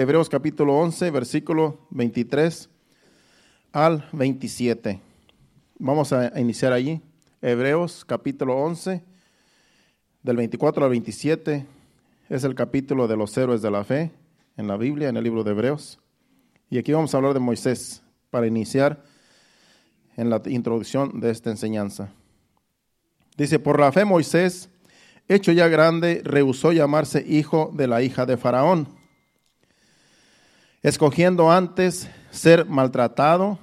Hebreos capítulo 11, versículo 23 al 27. Vamos a iniciar allí. Hebreos capítulo 11, del 24 al 27. Es el capítulo de los héroes de la fe en la Biblia, en el libro de Hebreos. Y aquí vamos a hablar de Moisés para iniciar en la introducción de esta enseñanza. Dice, por la fe Moisés, hecho ya grande, rehusó llamarse hijo de la hija de Faraón, escogiendo antes ser maltratado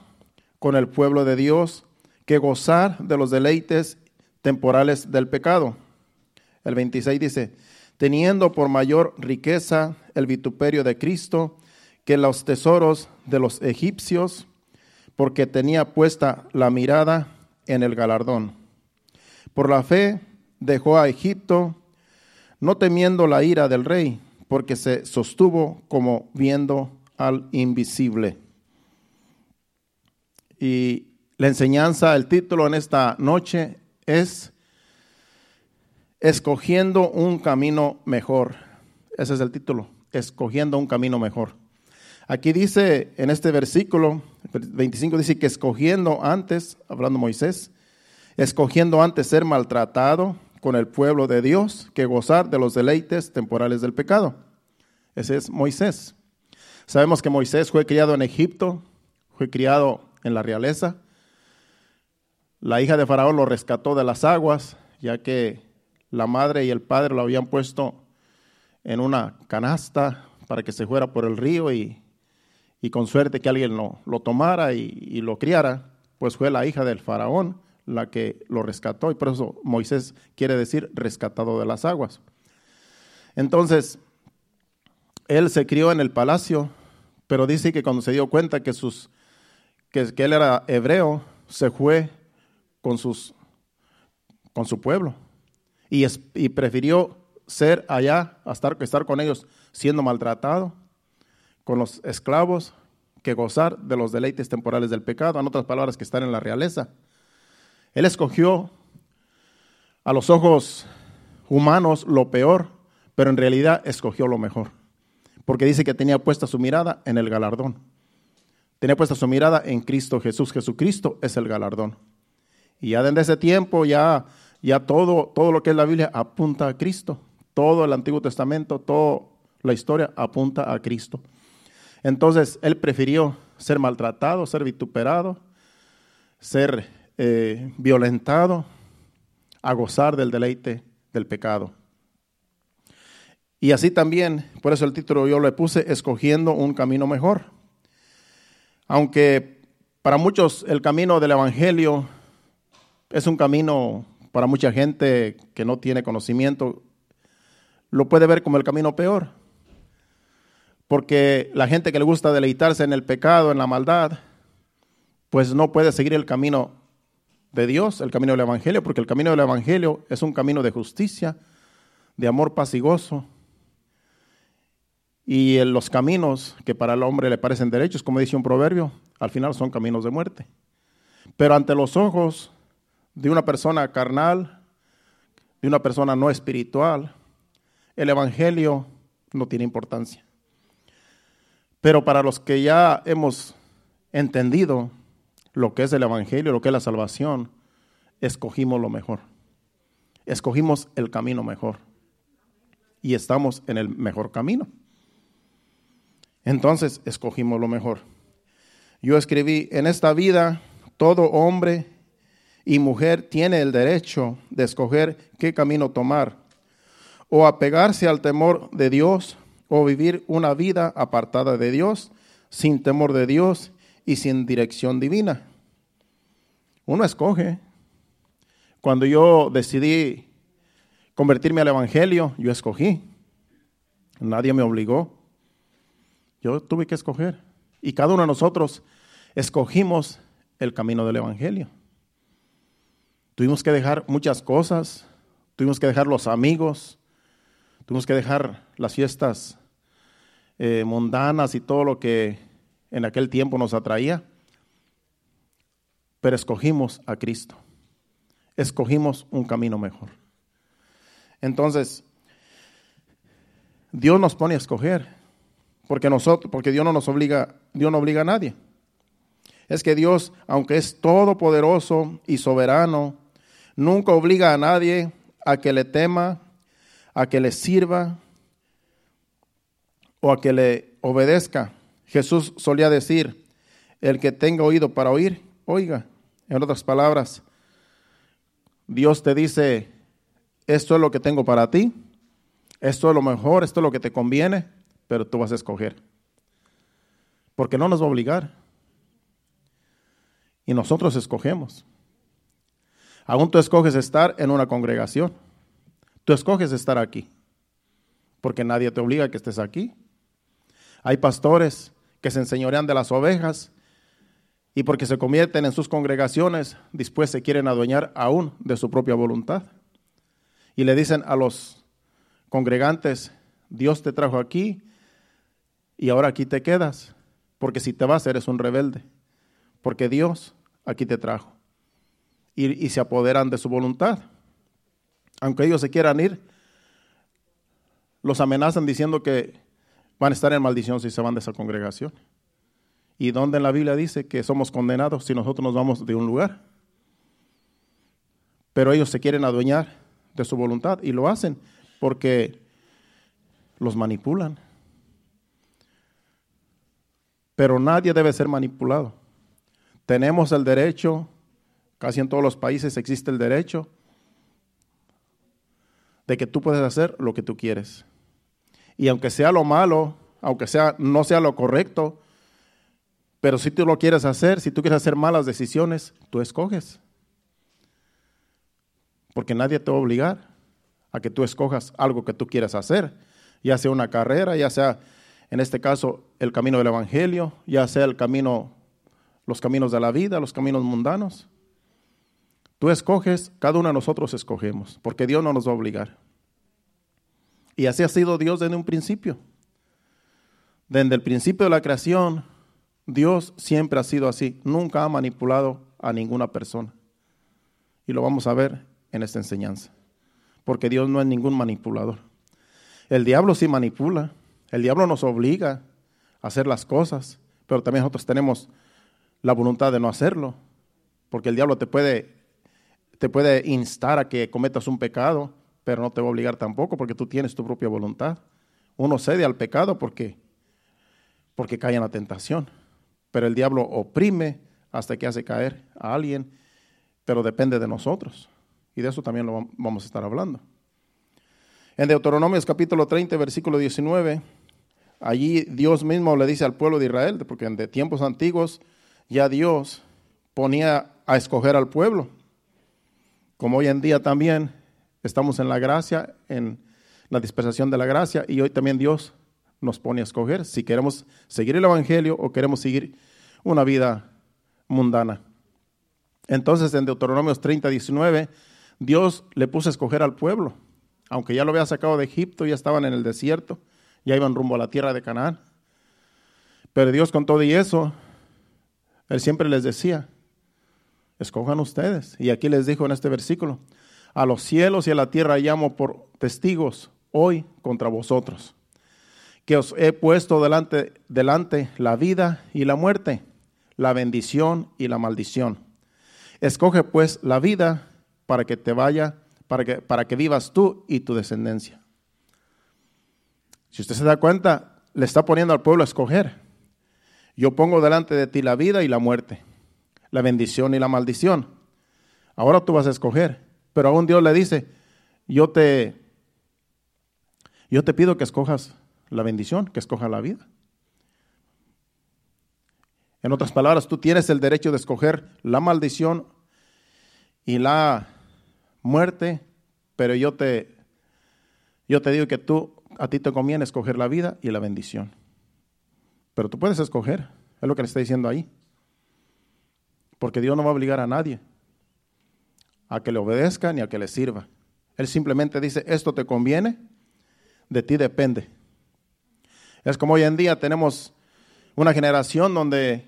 con el pueblo de Dios que gozar de los deleites temporales del pecado. El 26 dice, teniendo por mayor riqueza el vituperio de Cristo que los tesoros de los egipcios, porque tenía puesta la mirada en el galardón. Por la fe dejó a Egipto, no temiendo la ira del rey, porque se sostuvo como viendo al invisible. Y la enseñanza, el título en esta noche es Escogiendo un camino mejor. Ese es el título, Escogiendo un camino mejor. Aquí dice en este versículo 25 dice que escogiendo antes, hablando Moisés, escogiendo antes ser maltratado con el pueblo de Dios que gozar de los deleites temporales del pecado. Ese es Moisés. Sabemos que Moisés fue criado en Egipto, fue criado en la realeza. La hija de Faraón lo rescató de las aguas, ya que la madre y el padre lo habían puesto en una canasta para que se fuera por el río y, con suerte que alguien lo, lo tomara y, y lo criara, pues fue la hija del faraón la que lo rescató y por eso Moisés quiere decir rescatado de las aguas. Entonces, él se crió en el palacio, pero dice que cuando se dio cuenta que, sus, que, él era hebreo, se fue con, sus, con su pueblo y, y prefirió ser allá, a estar, estar con ellos siendo maltratado, con los esclavos, que gozar de los deleites temporales del pecado, en otras palabras, que estar en la realeza. Él escogió a los ojos humanos lo peor, pero en realidad escogió lo mejor. Porque dice que tenía puesta su mirada en el galardón. Tenía puesta su mirada en Cristo Jesús. Jesucristo es el galardón. Y ya desde ese tiempo ya, ya todo, todo lo que es la Biblia apunta a Cristo. Todo el Antiguo Testamento, toda la historia apunta a Cristo. Entonces él prefirió ser maltratado, ser vituperado, ser eh, violentado a gozar del deleite del pecado. Y así también, por eso el título yo le puse, escogiendo un camino mejor. Aunque para muchos el camino del Evangelio es un camino, para mucha gente que no tiene conocimiento, lo puede ver como el camino peor. Porque la gente que le gusta deleitarse en el pecado, en la maldad, pues no puede seguir el camino de Dios, el camino del Evangelio, porque el camino del Evangelio es un camino de justicia, de amor paz y gozo. Y los caminos que para el hombre le parecen derechos, como dice un proverbio, al final son caminos de muerte. Pero ante los ojos de una persona carnal, de una persona no espiritual, el Evangelio no tiene importancia. Pero para los que ya hemos entendido lo que es el Evangelio, lo que es la salvación, escogimos lo mejor. Escogimos el camino mejor. Y estamos en el mejor camino. Entonces escogimos lo mejor. Yo escribí, en esta vida todo hombre y mujer tiene el derecho de escoger qué camino tomar, o apegarse al temor de Dios, o vivir una vida apartada de Dios, sin temor de Dios y sin dirección divina. Uno escoge. Cuando yo decidí convertirme al Evangelio, yo escogí. Nadie me obligó. Yo tuve que escoger. Y cada uno de nosotros escogimos el camino del Evangelio. Tuvimos que dejar muchas cosas. Tuvimos que dejar los amigos. Tuvimos que dejar las fiestas eh, mundanas y todo lo que en aquel tiempo nos atraía, pero escogimos a Cristo. Escogimos un camino mejor. Entonces, Dios nos pone a escoger, porque nosotros, porque Dios no nos obliga, Dios no obliga a nadie. Es que Dios, aunque es todopoderoso y soberano, nunca obliga a nadie a que le tema, a que le sirva o a que le obedezca. Jesús solía decir, el que tenga oído para oír, oiga. En otras palabras, Dios te dice, esto es lo que tengo para ti, esto es lo mejor, esto es lo que te conviene, pero tú vas a escoger. Porque no nos va a obligar. Y nosotros escogemos. Aún tú escoges estar en una congregación. Tú escoges estar aquí. Porque nadie te obliga a que estés aquí. Hay pastores que se enseñorean de las ovejas y porque se convierten en sus congregaciones, después se quieren adueñar aún de su propia voluntad. Y le dicen a los congregantes, Dios te trajo aquí y ahora aquí te quedas, porque si te vas eres un rebelde, porque Dios aquí te trajo. Y, se apoderan de su voluntad. Aunque ellos se quieran ir, los amenazan diciendo que van a estar en maldición si se van de esa congregación. ¿Y dónde en la Biblia dice que somos condenados si nosotros nos vamos de un lugar? Pero ellos se quieren adueñar de su voluntad y lo hacen porque los manipulan. Pero nadie debe ser manipulado. Tenemos el derecho, casi en todos los países existe el derecho de que tú puedes hacer lo que tú quieres. Y aunque sea lo malo, aunque sea no sea lo correcto, pero si tú lo quieres hacer, si tú quieres hacer malas decisiones, tú escoges. Porque nadie te va a obligar a que tú escojas algo que tú quieras hacer, ya sea una carrera, ya sea, en este caso, el camino del Evangelio, ya sea el camino, los caminos de la vida, los caminos mundanos. Tú escoges, cada uno de nosotros escogemos, porque Dios no nos va a obligar. Y así ha sido Dios desde un principio. Desde el principio de la creación, Dios siempre ha sido así, nunca ha manipulado a ninguna persona. Y lo vamos a ver en esta enseñanza, porque Dios no es ningún manipulador. El diablo sí manipula, el diablo nos obliga a hacer las cosas, pero también nosotros tenemos la voluntad de no hacerlo, porque el diablo te puede, te puede instar a que cometas un pecado, pero no te va a obligar tampoco, porque tú tienes tu propia voluntad. Uno cede al pecado porque, porque cae en la tentación pero el diablo oprime hasta que hace caer a alguien, pero depende de nosotros. Y de eso también lo vamos a estar hablando. En Deuteronomios capítulo 30, versículo 19, allí Dios mismo le dice al pueblo de Israel, porque de tiempos antiguos ya Dios ponía a escoger al pueblo, como hoy en día también estamos en la gracia, en la dispensación de la gracia, y hoy también Dios nos pone a escoger si queremos seguir el Evangelio o queremos seguir una vida mundana. Entonces en Deuteronomios 30, 19, Dios le puso a escoger al pueblo, aunque ya lo había sacado de Egipto, ya estaban en el desierto, ya iban rumbo a la tierra de Canaán. Pero Dios con todo y eso, Él siempre les decía, escojan ustedes. Y aquí les dijo en este versículo, a los cielos y a la tierra llamo por testigos hoy contra vosotros que os he puesto delante, delante la vida y la muerte, la bendición y la maldición. Escoge pues la vida para que te vaya, para que, para que vivas tú y tu descendencia. Si usted se da cuenta, le está poniendo al pueblo a escoger. Yo pongo delante de ti la vida y la muerte, la bendición y la maldición. Ahora tú vas a escoger, pero aún Dios le dice, yo te, yo te pido que escojas la bendición, que escoja la vida. En otras palabras, tú tienes el derecho de escoger la maldición y la muerte, pero yo te, yo te digo que tú, a ti te conviene escoger la vida y la bendición. Pero tú puedes escoger, es lo que le está diciendo ahí. Porque Dios no va a obligar a nadie a que le obedezca ni a que le sirva. Él simplemente dice, esto te conviene, de ti depende. Es como hoy en día tenemos una generación donde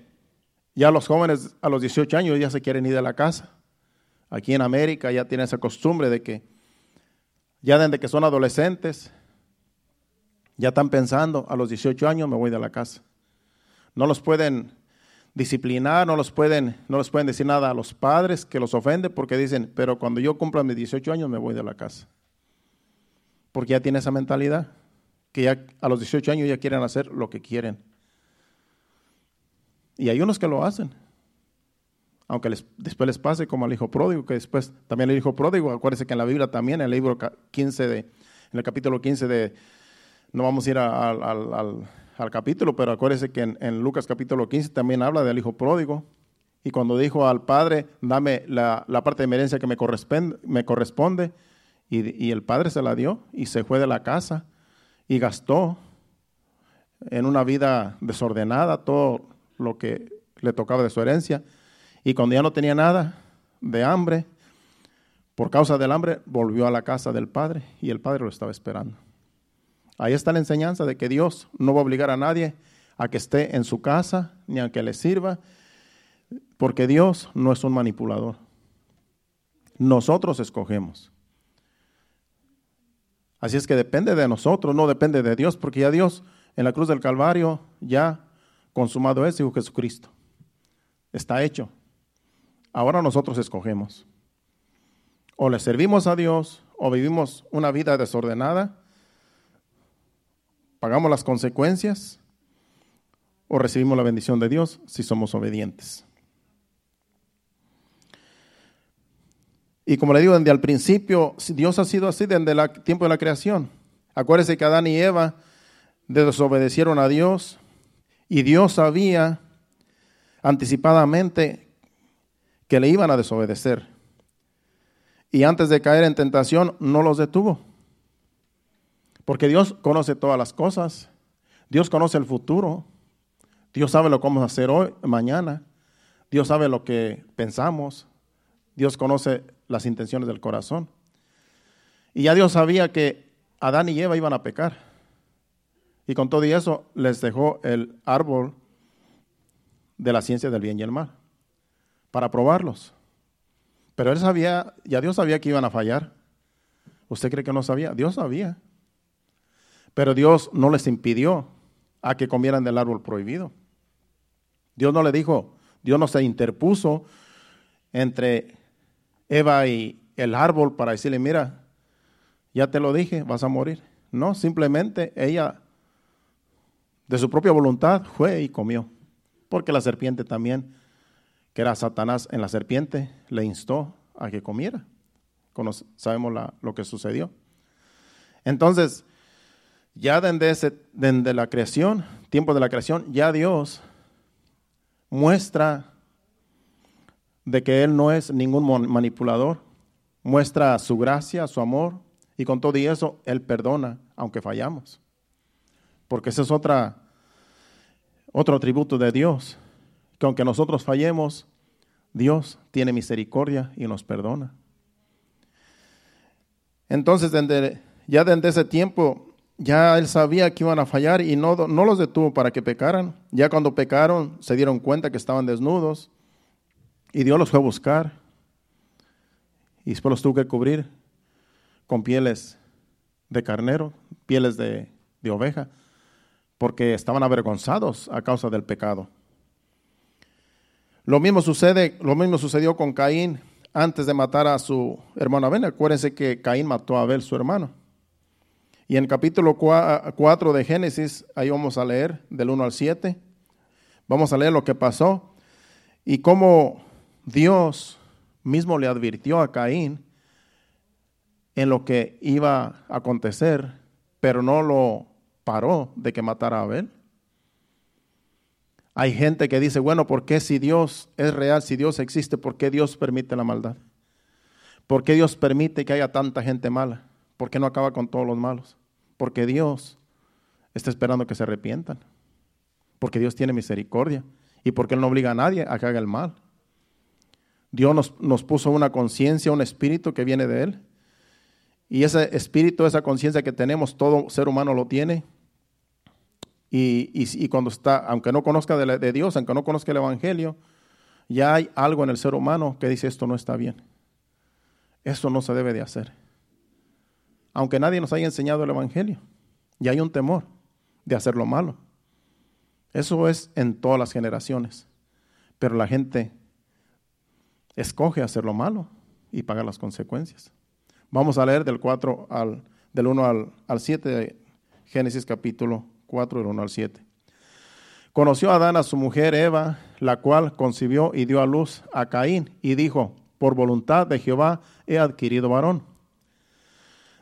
ya los jóvenes a los 18 años ya se quieren ir de la casa. Aquí en América ya tienen esa costumbre de que ya desde que son adolescentes, Ya están pensando, a los 18 años me voy de la casa. No los pueden disciplinar, no los pueden, no les pueden decir nada a los padres que los ofende porque dicen, pero cuando yo cumpla mis 18 años me voy de la casa. Porque ya tiene esa mentalidad, que ya a los 18 años ya quieren hacer lo que quieren. Y hay unos que lo hacen. Aunque después les pase como al hijo pródigo, que después también el hijo pródigo, acuérdense que en la Biblia también, en el libro 15 de, en el capítulo 15 de, no vamos a ir al al capítulo, pero acuérdese que en, Lucas capítulo 15 también habla del hijo pródigo. Y cuando dijo al padre, dame la, parte de merencia que me corresponde, me corresponde y, y, el padre se la dio y se fue de la casa y gastó en una vida desordenada todo lo que le tocaba de su herencia. Y cuando ya no tenía nada de hambre, por causa del hambre, volvió a la casa del padre y el padre lo estaba esperando. Ahí está la enseñanza de que Dios no va a obligar a nadie a que esté en su casa ni a que le sirva, porque Dios no es un manipulador. Nosotros escogemos. Así es que depende de nosotros, no depende de Dios, porque ya Dios en la cruz del Calvario ya consumado es, Hijo Jesucristo. Está hecho. Ahora nosotros escogemos. O le servimos a Dios o vivimos una vida desordenada pagamos las consecuencias o recibimos la bendición de Dios si somos obedientes. Y como le digo desde al principio, Dios ha sido así desde el tiempo de la creación. Acuérdense que Adán y Eva desobedecieron a Dios y Dios sabía anticipadamente que le iban a desobedecer. Y antes de caer en tentación no los detuvo. Porque Dios conoce todas las cosas. Dios conoce el futuro. Dios sabe lo que vamos a hacer hoy, mañana. Dios sabe lo que pensamos. Dios conoce las intenciones del corazón. Y ya Dios sabía que Adán y Eva iban a pecar. Y con todo y eso les dejó el árbol de la ciencia del bien y el mal para probarlos. Pero él sabía, ya Dios sabía que iban a fallar. ¿Usted cree que no sabía? Dios sabía. Pero Dios no les impidió a que comieran del árbol prohibido. Dios no le dijo, Dios no se interpuso entre Eva y el árbol para decirle, mira, ya te lo dije, vas a morir. No, simplemente ella de su propia voluntad fue y comió. Porque la serpiente también, que era Satanás en la serpiente, le instó a que comiera. sabemos lo que sucedió. Entonces, ya desde, desde la creación, tiempo de la creación, ya Dios muestra de que Él no es ningún manipulador, muestra su gracia, su amor, y con todo y eso Él perdona, aunque fallamos. Porque ese es otra, otro atributo de Dios, que aunque nosotros fallemos, Dios tiene misericordia y nos perdona. Entonces, ya desde ese tiempo, ya él sabía que iban a fallar y no, no los detuvo para que pecaran. Ya cuando pecaron se dieron cuenta que estaban desnudos y Dios los fue a buscar y después los tuvo que cubrir con pieles de carnero, pieles de, de oveja, porque estaban avergonzados a causa del pecado. Lo mismo sucede, lo mismo sucedió con Caín antes de matar a su hermano Abel. Acuérdense que Caín mató a Abel, su hermano. Y en el capítulo 4 de Génesis, ahí vamos a leer del 1 al 7, vamos a leer lo que pasó y cómo Dios mismo le advirtió a Caín en lo que iba a acontecer, pero no lo paró de que matara a Abel. Hay gente que dice, bueno, ¿por qué si Dios es real, si Dios existe, por qué Dios permite la maldad? ¿Por qué Dios permite que haya tanta gente mala? ¿Por qué no acaba con todos los malos? Porque Dios está esperando que se arrepientan. Porque Dios tiene misericordia. Y porque Él no obliga a nadie a que haga el mal. Dios nos, nos puso una conciencia, un espíritu que viene de Él. Y ese espíritu, esa conciencia que tenemos, todo ser humano lo tiene. Y, y, cuando está, aunque no conozca de, de, Dios, aunque no conozca el Evangelio, ya hay algo en el ser humano que dice esto no está bien. Esto no se debe de hacer aunque nadie nos haya enseñado el Evangelio. Y hay un temor de hacer lo malo. Eso es en todas las generaciones. Pero la gente escoge hacer lo malo y paga las consecuencias. Vamos a leer del 4 al del 1 al, al 7 de Génesis capítulo 4 del 1 al 7. Conoció Adán a su mujer Eva, la cual concibió y dio a luz a Caín y dijo, por voluntad de Jehová he adquirido varón.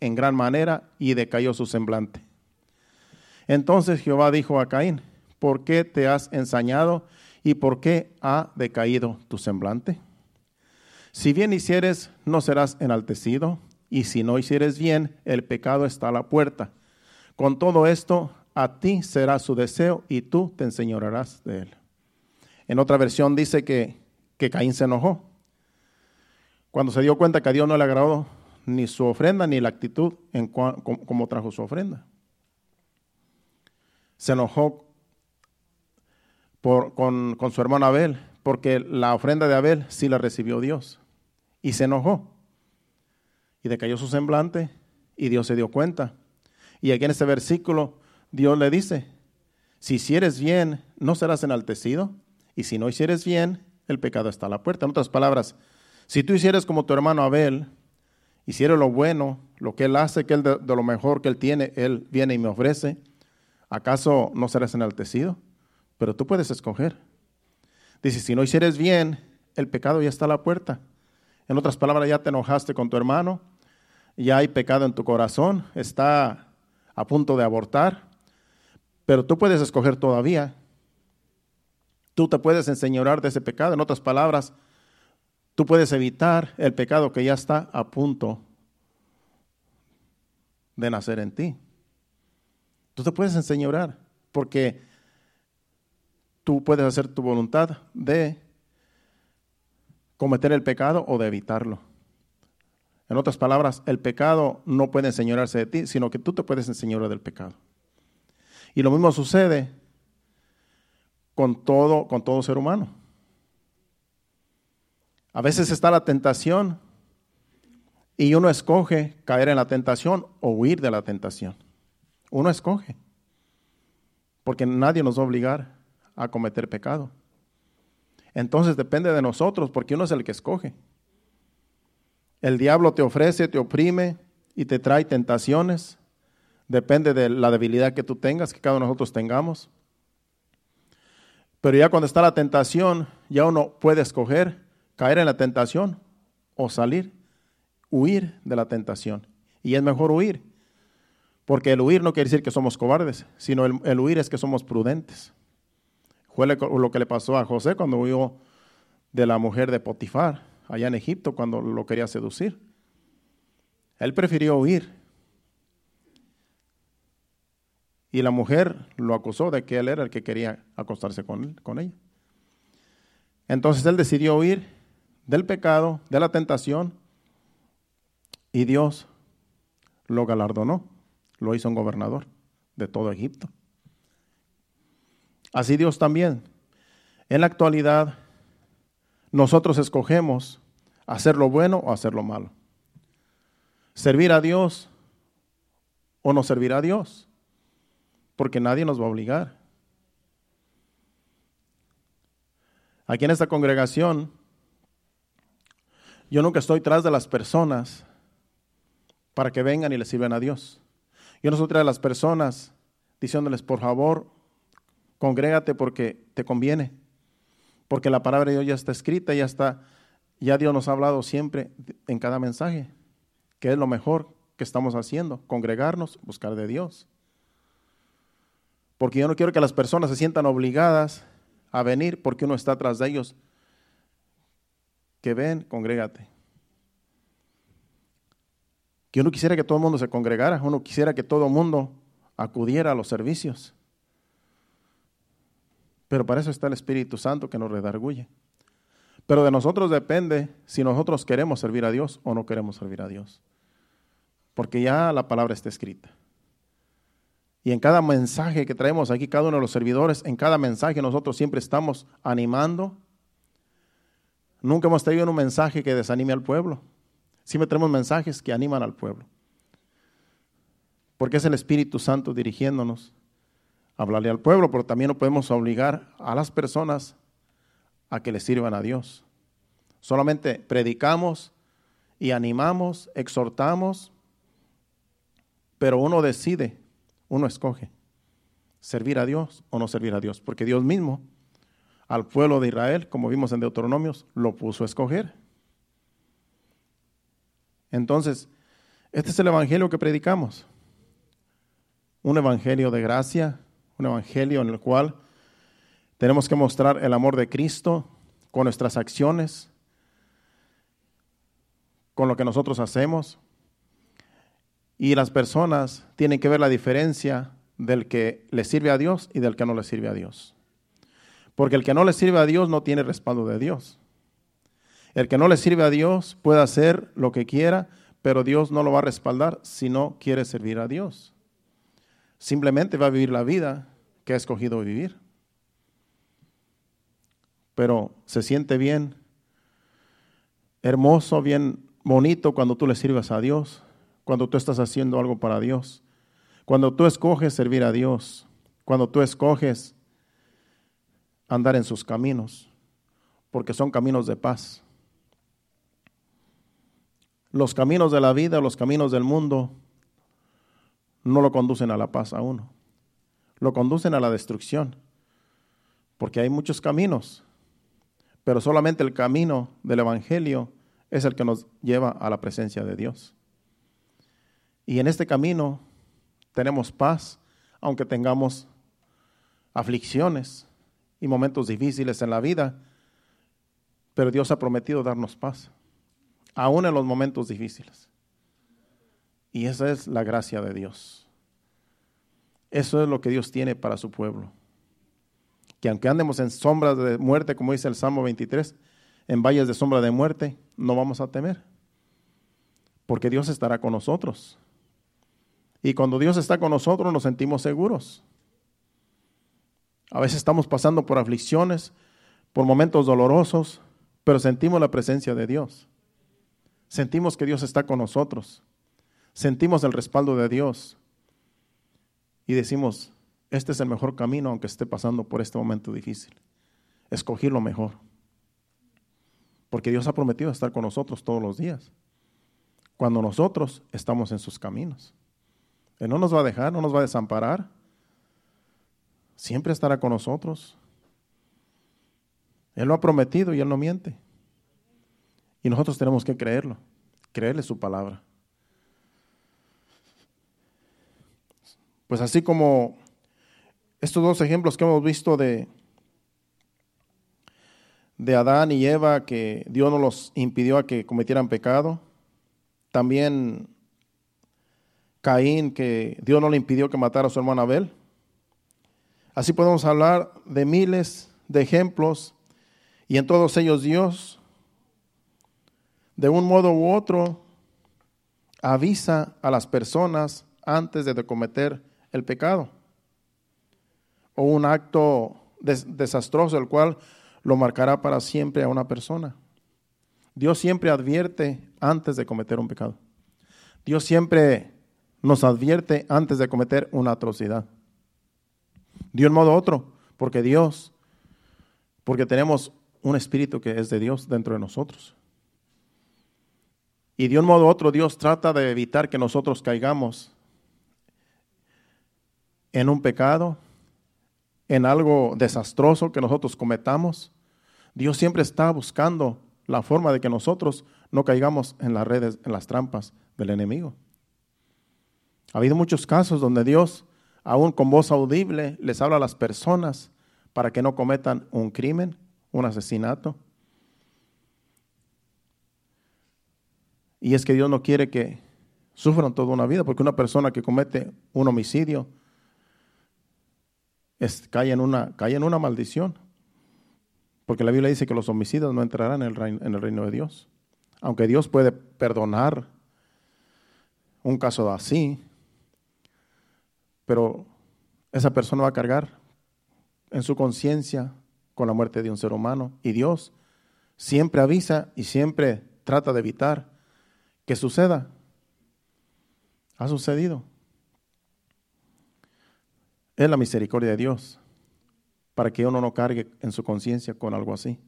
en gran manera y decayó su semblante. Entonces Jehová dijo a Caín, ¿por qué te has ensañado y por qué ha decaído tu semblante? Si bien hicieres, no serás enaltecido, y si no hicieres bien, el pecado está a la puerta. Con todo esto, a ti será su deseo y tú te enseñorarás de él. En otra versión dice que, que Caín se enojó. Cuando se dio cuenta que a Dios no le agradó ni su ofrenda ni la actitud en cómo trajo su ofrenda. Se enojó por, con, con su hermano Abel, porque la ofrenda de Abel sí la recibió Dios. Y se enojó. Y decayó su semblante y Dios se dio cuenta. Y aquí en este versículo Dios le dice, si hicieres bien, no serás enaltecido, y si no hicieres bien, el pecado está a la puerta. En otras palabras, si tú hicieres como tu hermano Abel, hicieras lo bueno, lo que él hace, que él de, lo mejor que él tiene, él viene y me ofrece, ¿acaso no serás enaltecido? Pero tú puedes escoger. Dice, si no hicieres bien, el pecado ya está a la puerta. En otras palabras, ya te enojaste con tu hermano, ya hay pecado en tu corazón, está a punto de abortar, pero tú puedes escoger todavía. Tú te puedes enseñorar de ese pecado. En otras palabras, tú puedes evitar el pecado que ya está a punto de nacer en ti. Tú te puedes enseñorar porque tú puedes hacer tu voluntad de cometer el pecado o de evitarlo. En otras palabras, el pecado no puede enseñorarse de ti, sino que tú te puedes enseñorar del pecado. Y lo mismo sucede con todo, con todo ser humano. A veces está la tentación y uno escoge caer en la tentación o huir de la tentación. Uno escoge. Porque nadie nos va a obligar a cometer pecado. Entonces depende de nosotros porque uno es el que escoge. El diablo te ofrece, te oprime y te trae tentaciones Depende de la debilidad que tú tengas, que cada uno de nosotros tengamos. Pero ya cuando está la tentación, ya uno puede escoger caer en la tentación o salir, huir de la tentación. Y es mejor huir, porque el huir no quiere decir que somos cobardes, sino el, huir es que somos prudentes. Fue lo que le pasó a José cuando huyó de la mujer de Potifar, allá en Egipto, cuando lo quería seducir. Él prefirió huir Y la mujer lo acusó de que él era el que quería acostarse con, con ella. Entonces él decidió huir del pecado, de la tentación, y Dios lo galardonó, lo hizo un gobernador de todo Egipto. Así Dios también. En la actualidad, nosotros escogemos hacer lo bueno o hacer lo malo. Servir a Dios o no servir a Dios porque nadie nos va a obligar. Aquí en esta congregación, yo nunca estoy tras de las personas para que vengan y le sirvan a Dios. Yo no soy tras de las personas diciéndoles, por favor, congrégate porque te conviene. Porque la palabra de Dios ya está escrita, ya está, ya Dios nos ha hablado siempre en cada mensaje, que es lo mejor que estamos haciendo, congregarnos, buscar de Dios porque yo no quiero que las personas se sientan obligadas a venir porque uno está atrás de ellos. Que ven, congrégate. Que uno quisiera que todo el mundo se congregara, uno quisiera que todo el mundo acudiera a los servicios. Pero para eso está el Espíritu Santo que nos redarguye. Pero de nosotros depende si nosotros queremos servir a Dios o no queremos servir a Dios. Porque ya la palabra está escrita. Y en cada mensaje que traemos aquí, cada uno de los servidores, en cada mensaje nosotros siempre estamos animando. Nunca hemos traído un mensaje que desanime al pueblo. Siempre tenemos mensajes que animan al pueblo. Porque es el Espíritu Santo dirigiéndonos a hablarle al pueblo, pero también no podemos obligar a las personas a que le sirvan a Dios. Solamente predicamos y animamos, exhortamos, pero uno decide uno escoge servir a Dios o no servir a Dios, porque Dios mismo al pueblo de Israel, como vimos en Deuteronomios, lo puso a escoger. Entonces, este es el evangelio que predicamos. Un evangelio de gracia, un evangelio en el cual tenemos que mostrar el amor de Cristo con nuestras acciones, con lo que nosotros hacemos, y las personas tienen que ver la diferencia del que le sirve a Dios y del que no le sirve a Dios. Porque el que no le sirve a Dios no tiene respaldo de Dios. El que no le sirve a Dios puede hacer lo que quiera, pero Dios no lo va a respaldar si no quiere servir a Dios. Simplemente va a vivir la vida que ha escogido vivir. Pero se siente bien, hermoso, bien bonito cuando tú le sirves a Dios, cuando tú estás haciendo algo para Dios, cuando tú escoges servir a Dios, cuando tú escoges andar en sus caminos, porque son caminos de paz. Los caminos de la vida, los caminos del mundo, no lo conducen a la paz a uno, lo conducen a la destrucción, porque hay muchos caminos, pero solamente el camino del Evangelio es el que nos lleva a la presencia de Dios. Y en este camino tenemos paz, aunque tengamos aflicciones y momentos difíciles en la vida, pero Dios ha prometido darnos paz, aún en los momentos difíciles. Y esa es la gracia de Dios. Eso es lo que Dios tiene para su pueblo. Que aunque andemos en sombras de muerte, como dice el Salmo 23, en valles de sombra de muerte, no vamos a temer, porque Dios estará con nosotros. Y cuando Dios está con nosotros nos sentimos seguros. A veces estamos pasando por aflicciones, por momentos dolorosos, pero sentimos la presencia de Dios. Sentimos que Dios está con nosotros. Sentimos el respaldo de Dios. Y decimos, este es el mejor camino aunque esté pasando por este momento difícil. Escogí lo mejor. Porque Dios ha prometido estar con nosotros todos los días. Cuando nosotros estamos en sus caminos. Él no nos va a dejar, no nos va a desamparar. Siempre estará con nosotros. Él lo ha prometido y Él no miente. Y nosotros tenemos que creerlo, creerle su palabra. Pues así como estos dos ejemplos que hemos visto de, de Adán y Eva, que Dios no los impidió a que cometieran pecado, también Caín, que Dios no le impidió que matara a su hermano Abel. Así podemos hablar de miles de ejemplos y en todos ellos Dios, de un modo u otro, avisa a las personas antes de cometer el pecado o un acto desastroso el cual lo marcará para siempre a una persona. Dios siempre advierte antes de cometer un pecado. Dios siempre nos advierte antes de cometer una atrocidad. De un modo u otro, porque Dios, porque tenemos un espíritu que es de Dios dentro de nosotros. Y de un modo u otro Dios trata de evitar que nosotros caigamos en un pecado, en algo desastroso que nosotros cometamos. Dios siempre está buscando la forma de que nosotros no caigamos en las redes, en las trampas del enemigo. Ha habido muchos casos donde Dios, aún con voz audible, les habla a las personas para que no cometan un crimen, un asesinato. Y es que Dios no quiere que sufran toda una vida, porque una persona que comete un homicidio cae, en una, maldición. Porque la Biblia dice que los homicidas no entrarán en el, reino, en el reino de Dios. Aunque Dios puede perdonar un caso así, pero esa persona va a cargar en su conciencia con la muerte de un ser humano. Y Dios siempre avisa y siempre trata de evitar que suceda. Ha sucedido. Es la misericordia de Dios para que uno no cargue en su conciencia con algo así.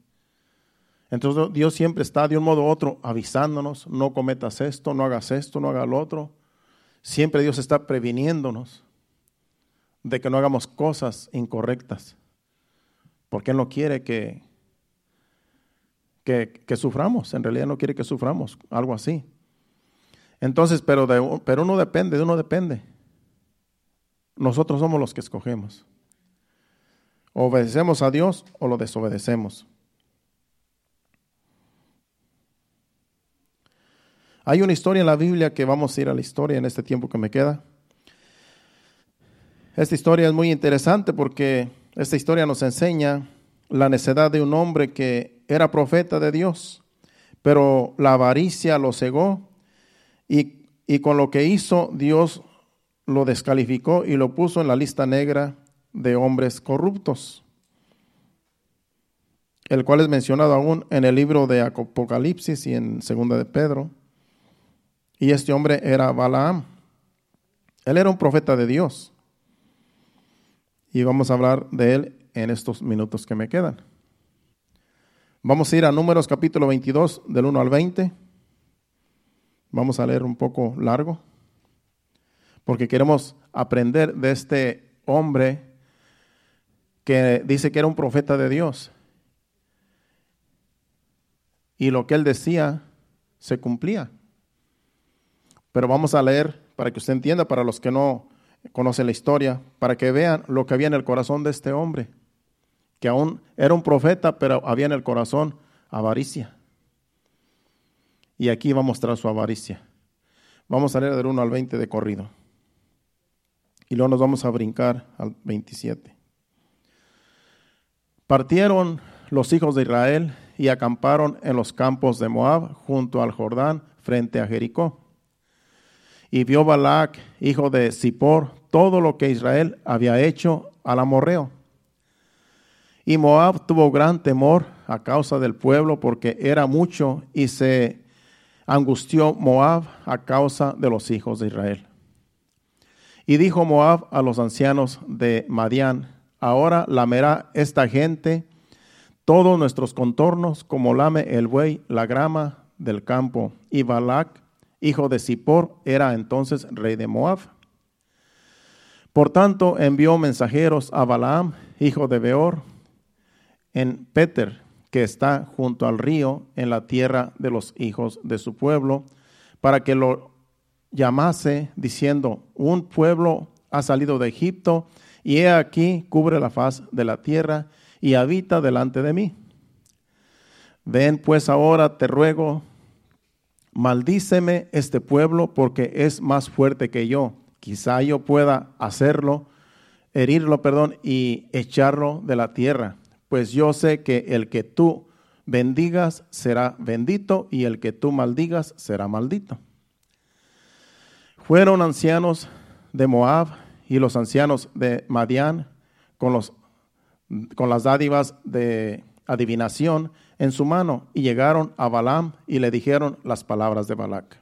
Entonces Dios siempre está de un modo u otro avisándonos, no cometas esto, no hagas esto, no hagas lo otro. Siempre Dios está previniéndonos de que no hagamos cosas incorrectas, porque Él no quiere que, que, suframos, en realidad no quiere que suframos, algo así. Entonces, pero, de, pero uno depende, de uno depende. Nosotros somos los que escogemos. ¿Obedecemos a Dios o lo desobedecemos? Hay una historia en la Biblia que vamos a ir a la historia en este tiempo que me queda. Esta historia es muy interesante porque esta historia nos enseña la necedad de un hombre que era profeta de Dios, pero la avaricia lo cegó y, y con lo que hizo Dios lo descalificó y lo puso en la lista negra de hombres corruptos, el cual es mencionado aún en el libro de Apocalipsis y en Segunda de Pedro. Y este hombre era Balaam. Él era un profeta de Dios. Y vamos a hablar de él en estos minutos que me quedan. Vamos a ir a Números capítulo 22, del 1 al 20. Vamos a leer un poco largo, porque queremos aprender de este hombre que dice que era un profeta de Dios. Y lo que él decía se cumplía. Pero vamos a leer para que usted entienda, para los que no conocen la historia, para que vean lo que había en el corazón de este hombre, que aún era un profeta, pero había en el corazón avaricia. Y aquí va a mostrar su avaricia. Vamos a leer del 1 al 20 de corrido. Y luego nos vamos a brincar al 27. Partieron los hijos de Israel y acamparon en los campos de Moab junto al Jordán frente a Jericó. Y vio Balac, hijo de Zippor, todo lo que Israel había hecho al amorreo. Y Moab tuvo gran temor a causa del pueblo porque era mucho y se angustió Moab a causa de los hijos de Israel. Y dijo Moab a los ancianos de Madián, ahora lamerá esta gente todos nuestros contornos como lame el buey la grama del campo. Y Balac, hijo de Zippor, era entonces rey de Moab. Por tanto, envió mensajeros a Balaam, hijo de Beor, en Peter, que está junto al río, en la tierra de los hijos de su pueblo, para que lo llamase, diciendo, un pueblo ha salido de Egipto y he aquí cubre la faz de la tierra y habita delante de mí. Ven pues ahora, te ruego, maldíceme este pueblo porque es más fuerte que yo. Quizá yo pueda hacerlo, herirlo, perdón, y echarlo de la tierra. Pues yo sé que el que tú bendigas será bendito y el que tú maldigas será maldito. Fueron ancianos de Moab y los ancianos de Madián con, los, con las dádivas de adivinación en su mano y llegaron a Balaam y le dijeron las palabras de Balac.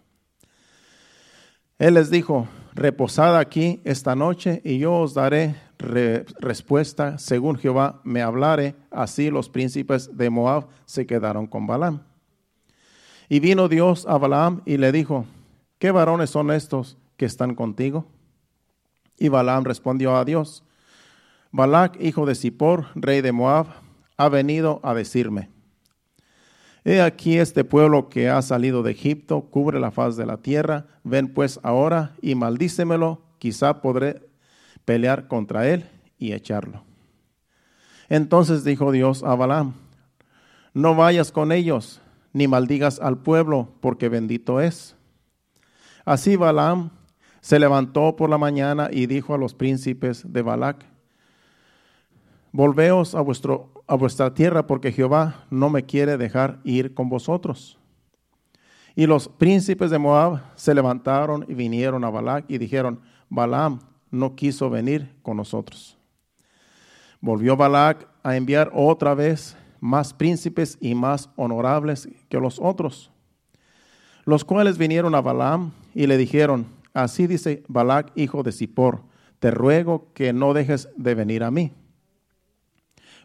Él les dijo, reposad aquí esta noche y yo os daré respuesta según Jehová me hablare. Así los príncipes de Moab se quedaron con Balaam. Y vino Dios a Balaam y le dijo, ¿qué varones son estos que están contigo? Y Balaam respondió a Dios, Balac, hijo de Zippor, rey de Moab, ha venido a decirme, He aquí este pueblo que ha salido de Egipto, cubre la faz de la tierra, ven pues ahora y maldícemelo, quizá podré pelear contra él y echarlo. Entonces dijo Dios a Balaam, no vayas con ellos, ni maldigas al pueblo, porque bendito es. Así Balaam se levantó por la mañana y dijo a los príncipes de Balac, volveos a, vuestro, a vuestra tierra porque Jehová no me quiere dejar ir con vosotros. Y los príncipes de Moab se levantaron y vinieron a Balac y dijeron, Balaam no quiso venir con nosotros. Volvió Balac a enviar otra vez más príncipes y más honorables que los otros, los cuales vinieron a Balaam y le dijeron, así dice Balac, hijo de Zippor, te ruego que no dejes de venir a mí,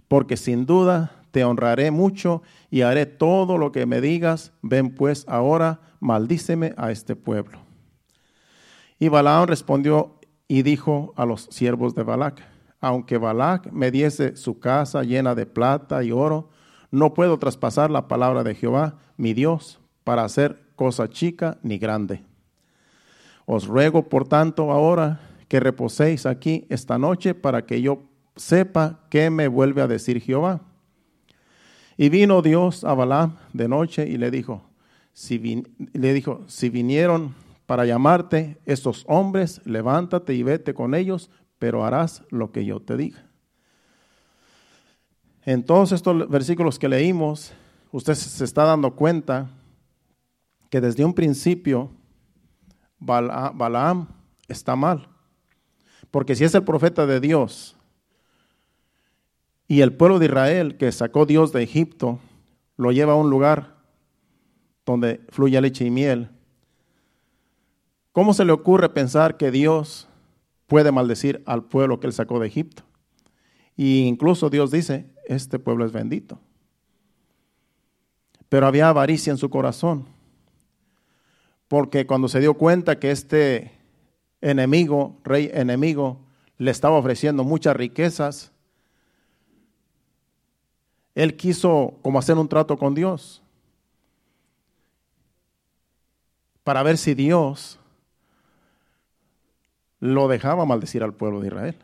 porque sin duda te honraré mucho y haré todo lo que me digas. Ven pues ahora, maldíceme a este pueblo. Y Balaam respondió y dijo a los siervos de Balac, aunque Balac me diese su casa llena de plata y oro, no puedo traspasar la palabra de Jehová, mi Dios, para hacer cosa chica ni grande. Os ruego, por tanto, ahora que reposéis aquí esta noche para que yo sepa qué me vuelve a decir Jehová. Y vino Dios a Balaam de noche y le dijo, si le dijo, si vinieron para llamarte estos hombres, levántate y vete con ellos, pero harás lo que yo te diga. En todos estos versículos que leímos, usted se está dando cuenta que desde un principio Balaam está mal. Porque si es el profeta de Dios y el pueblo de Israel que sacó Dios de Egipto, lo lleva a un lugar donde fluye leche y miel, ¿cómo se le ocurre pensar que Dios puede maldecir al pueblo que él sacó de Egipto? Y incluso Dios dice, este pueblo es bendito. Pero había avaricia en su corazón porque cuando se dio cuenta que este enemigo, rey enemigo, le estaba ofreciendo muchas riquezas, él quiso como hacer un trato con Dios para ver si Dios lo dejaba maldecir al pueblo de Israel.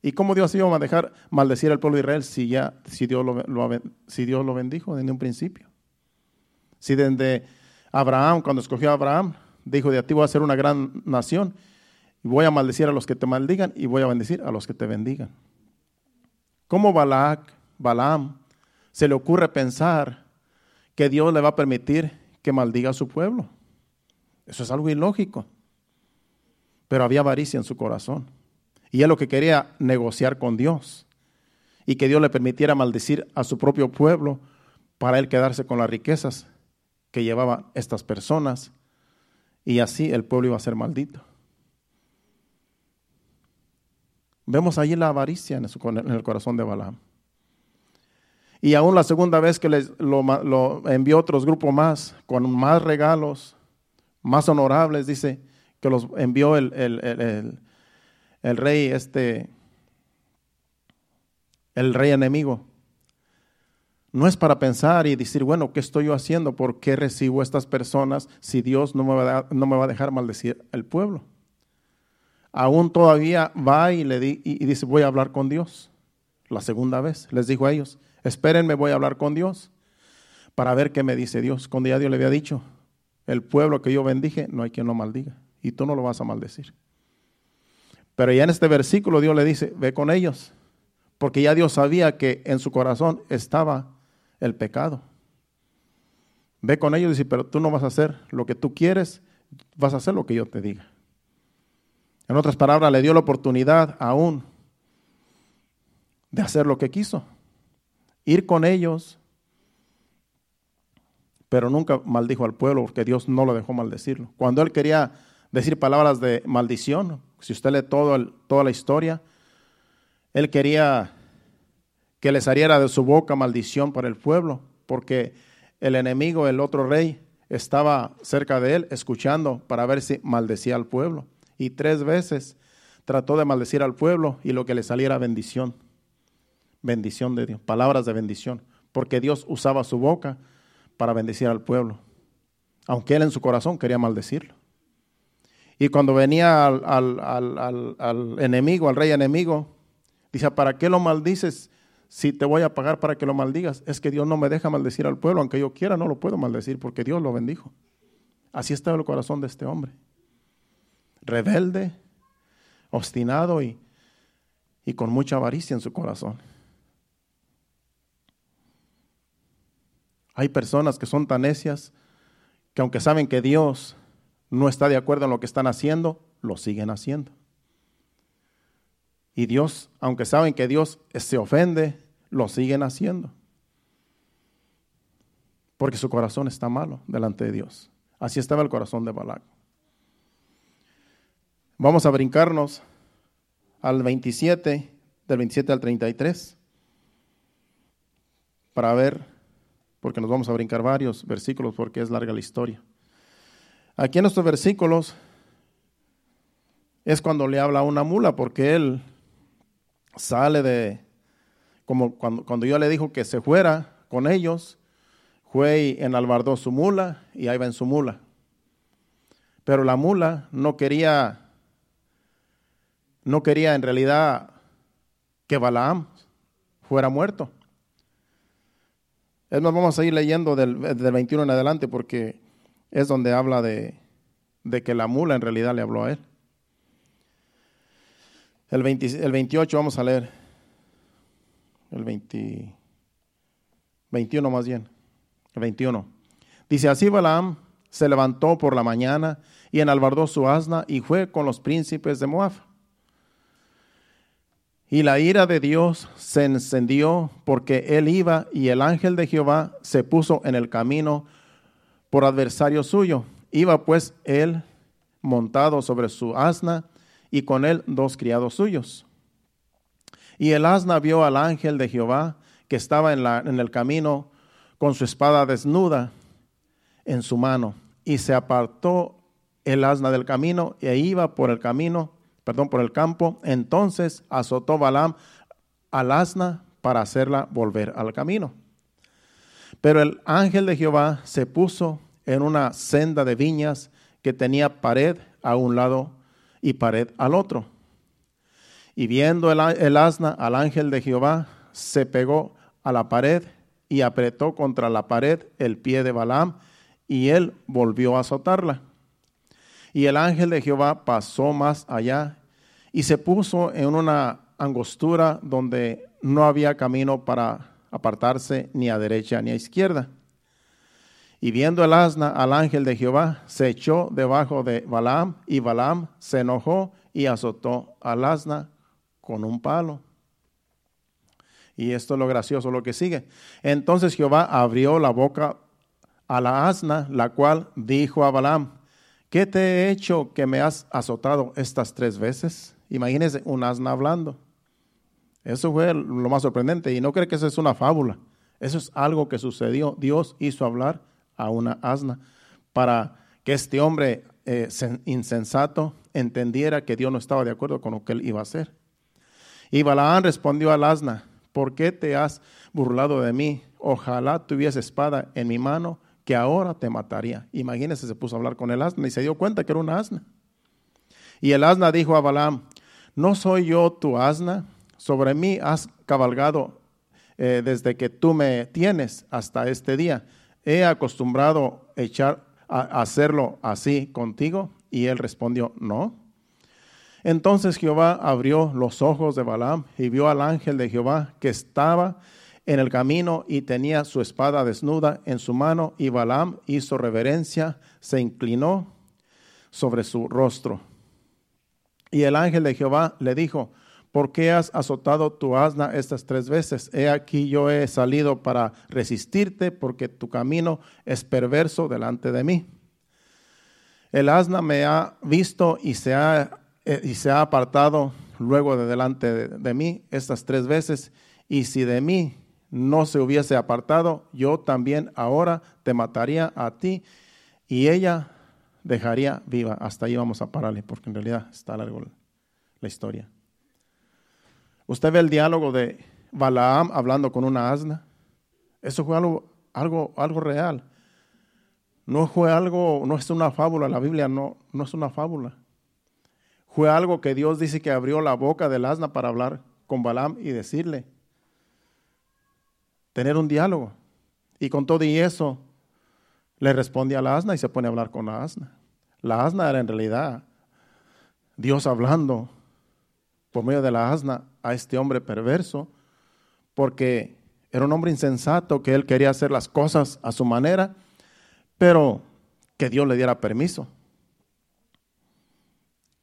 ¿Y cómo Dios iba a dejar maldecir al pueblo de Israel si ya si Dios lo, si Dios lo bendijo desde un principio? Si desde Abraham, cuando escogió a Abraham, dijo, de ti voy a ser una gran nación y voy a maldecir a los que te maldigan y voy a bendecir a los que te bendigan. ¿Cómo Balac, Balaam se le ocurre pensar que Dios le va a permitir que maldiga a su pueblo? Eso es algo ilógico. Pero había avaricia en su corazón. Y él lo que quería negociar con Dios. Y que Dios le permitiera maldecir a su propio pueblo para él quedarse con las riquezas que llevaban estas personas y así el pueblo iba a ser maldito. Vemos allí la avaricia en, el corazón de Balaam. Y aún la segunda vez que les, lo, envió otros grupos más, con más regalos, más honorables, dice que los envió el, el rey, este, el rey enemigo no es para pensar y decir, bueno, ¿qué estoy yo haciendo? ¿Por qué recibo a estas personas si Dios no me va a, no me va a dejar maldecir al pueblo? Aún todavía va y, le di, y dice, voy a hablar con Dios. La segunda vez les dijo a ellos, espérenme, voy a hablar con Dios para ver qué me dice Dios. Cuando ya Dios le había dicho, el pueblo que yo bendije, no hay quien lo maldiga. Y tú no lo vas a maldecir. Pero ya en este versículo Dios le dice, ve con ellos. Porque ya Dios sabía que en su corazón estaba el pecado. Ve con ellos y dice, pero tú no vas a hacer lo que tú quieres, vas a hacer lo que yo te diga. En otras palabras, le dio la oportunidad aún de hacer lo que quiso. Ir con ellos, pero nunca maldijo al pueblo porque Dios no lo dejó maldecirlo. Cuando él quería decir palabras de maldición, si usted lee toda la historia, él quería que le saliera de su boca maldición para el pueblo, porque el enemigo, el otro rey, estaba cerca de él escuchando para ver si maldecía al pueblo. Y tres veces trató de maldecir al pueblo y lo que le saliera bendición. Bendición de Dios, palabras de bendición, porque Dios usaba su boca para bendecir al pueblo, aunque él en su corazón quería maldecirlo. Y cuando venía al, enemigo, al rey enemigo, dice, ¿para qué lo maldices si te voy a pagar para que lo maldigas, es que Dios no me deja maldecir al pueblo, aunque yo quiera no lo puedo maldecir porque Dios lo bendijo. Así estaba el corazón de este hombre. Rebelde, obstinado y con mucha avaricia en su corazón. Hay personas que son tan necias que aunque saben que Dios no está de acuerdo en lo que están haciendo, lo siguen haciendo. Y Dios, aunque saben que Dios se ofende, lo siguen haciendo. Porque su corazón está malo delante de Dios. Así estaba el corazón de Balac. Vamos a brincarnos al 27, del 27 al 33, para ver, porque nos vamos a brincar varios versículos porque es larga la historia. Aquí en estos versículos es cuando le habla a una mula, porque él sale de, como cuando, cuando yo le dijo que se fuera con ellos, fue y enalbardó su mula y ahí va en su mula. Pero la mula no quería, no quería en realidad que Balaam fuera muerto. Es más, vamos a ir leyendo del, del 21 en adelante porque es donde habla de, que la mula en realidad le habló a él. El, el 28 vamos a leer. El 20, 21 más bien. El 21. Dice, así Balaam se levantó por la mañana y enalbardó su asna y fue con los príncipes de Moab. Y la ira de Dios se encendió porque él iba y el ángel de Jehová se puso en el camino por adversario suyo. Iba pues él montado sobre su asna y con él dos criados suyos. Y el asna vio al ángel de Jehová que estaba en, en el camino con su espada desnuda en su mano. Y se apartó el asna del camino e iba por el camino, perdón, por el campo. Entonces azotó Balaam al asna para hacerla volver al camino. Pero el ángel de Jehová se puso en una senda de viñas que tenía pared a un lado y pared al otro. Y viendo el, asna al ángel de Jehová, se pegó a la pared y apretó contra la pared el pie de Balaam, y él volvió a azotarla. Y el ángel de Jehová pasó más allá y se puso en una angostura donde no había camino para apartarse ni a derecha ni a izquierda. Y viendo el asna al ángel de Jehová, se echó debajo de Balaam y Balaam se enojó y azotó al asna con un palo. Y esto es lo gracioso, lo que sigue. Entonces Jehová abrió la boca a la asna, la cual dijo a Balaam, ¿qué te he hecho que me has azotado estas tres veces? Imagínense un asna hablando. Eso fue lo más sorprendente y no creo que eso es una fábula. Eso es algo que sucedió. Dios hizo hablar a una asna para que este hombre eh, insensato entendiera que Dios no estaba de acuerdo con lo que él iba a hacer. Y Balaán respondió al asna, ¿por qué te has burlado de mí? Ojalá tuviese espada en mi mano, que ahora te mataría. Imagínese, se puso a hablar con el asna y se dio cuenta que era una asna. Y el asna dijo a Balaam, ¿no soy yo tu asna? Sobre mí has cabalgado eh, desde que tú me tienes hasta este día he acostumbrado echar, a hacerlo así contigo? Y él respondió, no. Entonces Jehová abrió los ojos de Balaam y vio al ángel de Jehová que estaba en el camino y tenía su espada desnuda en su mano y Balaam hizo reverencia, se inclinó sobre su rostro. Y el ángel de Jehová le dijo, ¿por qué has azotado tu asna estas tres veces? He aquí yo he salido para resistirte porque tu camino es perverso delante de mí. El asna me ha visto y se ha, eh, y se ha apartado luego de delante de, mí estas tres veces, y si de mí no se hubiese apartado, yo también ahora te mataría a ti y ella dejaría viva. Hasta ahí vamos a pararle, porque en realidad está largo la historia. Usted ve el diálogo de Balaam hablando con una asna. Eso fue algo, algo, algo real. No fue algo, no es una fábula, la Biblia no, no es una fábula. Fue algo que Dios dice que abrió la boca del asna para hablar con Balaam y decirle, tener un diálogo. Y con todo y eso, le responde a la asna y se pone a hablar con la asna. La asna era en realidad Dios hablando por medio de la asna a este hombre perverso, porque era un hombre insensato, que él quería hacer las cosas a su manera, pero que Dios le diera permiso.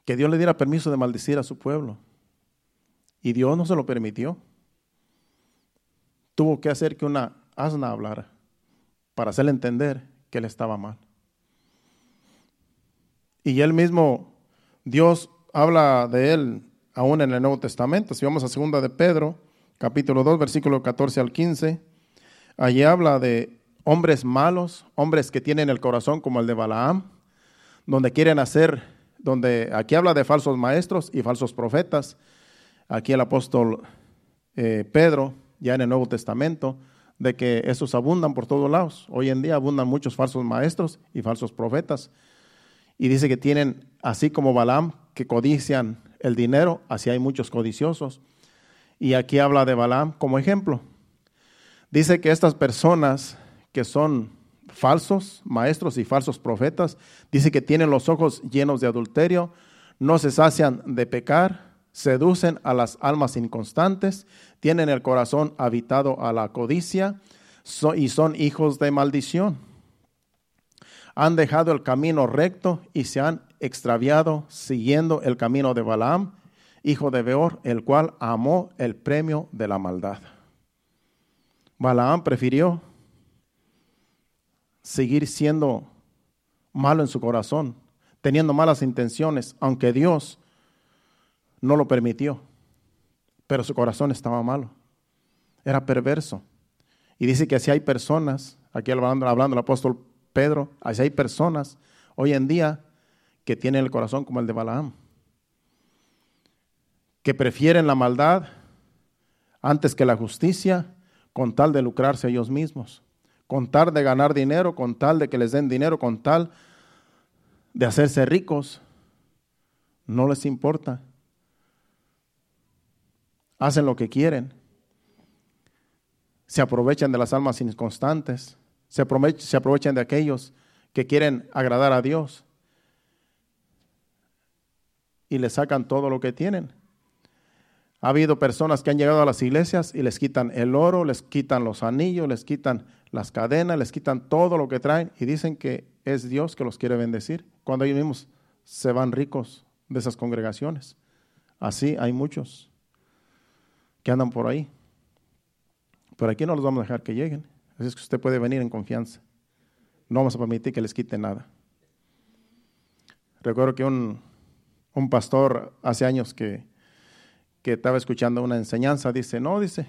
Que Dios le diera permiso de maldecir a su pueblo. Y Dios no se lo permitió. Tuvo que hacer que una asna hablara para hacerle entender que él estaba mal. Y él mismo, Dios habla de él aún en el Nuevo Testamento. Si vamos a segunda de Pedro, capítulo 2, versículo 14 al 15, allí habla de hombres malos, hombres que tienen el corazón como el de Balaam, donde quieren hacer, donde aquí habla de falsos maestros y falsos profetas. Aquí el apóstol eh, Pedro, ya en el Nuevo Testamento, de que esos abundan por todos lados. Hoy en día abundan muchos falsos maestros y falsos profetas. Y dice que tienen, así como Balaam, que codician el dinero, así hay muchos codiciosos. Y aquí habla de Balaam como ejemplo. Dice que estas personas que son falsos maestros y falsos profetas, dice que tienen los ojos llenos de adulterio, no se sacian de pecar, seducen a las almas inconstantes, tienen el corazón habitado a la codicia y son hijos de maldición. Han dejado el camino recto y se han extraviado siguiendo el camino de Balaam, hijo de Beor, el cual amó el premio de la maldad. Balaam prefirió seguir siendo malo en su corazón, teniendo malas intenciones, aunque Dios no lo permitió. Pero su corazón estaba malo. Era perverso. Y dice que si hay personas, aquí hablando, hablando el apóstol Pedro, así hay personas hoy en día que tienen el corazón como el de Balaam, que prefieren la maldad antes que la justicia con tal de lucrarse ellos mismos, con tal de ganar dinero, con tal de que les den dinero, con tal de hacerse ricos. No les importa hacen lo que quieren, se aprovechan de las almas inconstantes, se aprovechan, de aquellos que quieren agradar a Dios y le sacan todo lo que tienen. Ha habido personas que han llegado a las iglesias y les quitan el oro, les quitan los anillos, les quitan las cadenas, les quitan todo lo que traen y dicen que es Dios que los quiere bendecir, cuando ellos mismos se van ricos de esas congregaciones. Así hay muchos que andan por ahí. Pero aquí no los vamos a dejar que lleguen. Así es que usted puede venir en confianza. No vamos a permitir que les quite nada. Recuerdo que un, un pastor hace años que, que estaba escuchando una enseñanza, dice, no, dice,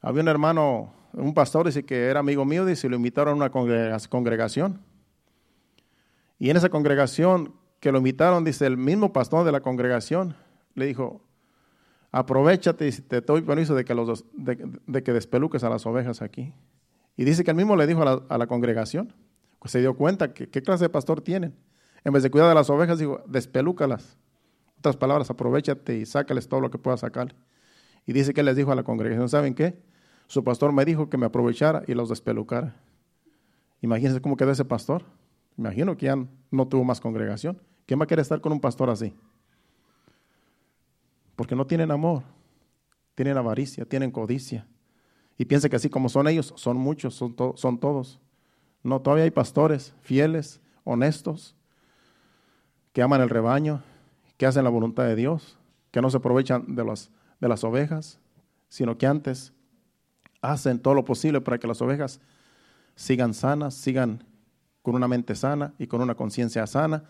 había un hermano, un pastor, dice que era amigo mío, dice, lo invitaron a una congregación. Y en esa congregación que lo invitaron, dice, el mismo pastor de la congregación le dijo, aprovechate y te doy permiso de que, de, que despeluques a las ovejas aquí. Y dice que él mismo le dijo a la, congregación, pues se dio cuenta que qué clase de pastor tienen. En vez de cuidar de las ovejas, dijo, despelúcalas. Otras palabras, aprovechate y sácales todo lo que puedas sacar. Y dice que les dijo a la congregación, ¿saben qué? Su pastor me dijo que me aprovechara y los despelucara. Imagínense cómo quedó ese pastor. Imagino que ya no tuvo más congregación. ¿Quién va a querer estar con un pastor así? Porque no tienen amor, tienen avaricia, tienen codicia. Y piensa que así como son ellos, son muchos, son, son todos. No, todavía hay pastores fieles, honestos, que aman el rebaño, que hacen la voluntad de Dios, que no se aprovechan de, los, de las ovejas, sino que antes hacen todo lo posible para que las ovejas sigan sanas, sigan con una mente sana y con una conciencia sana,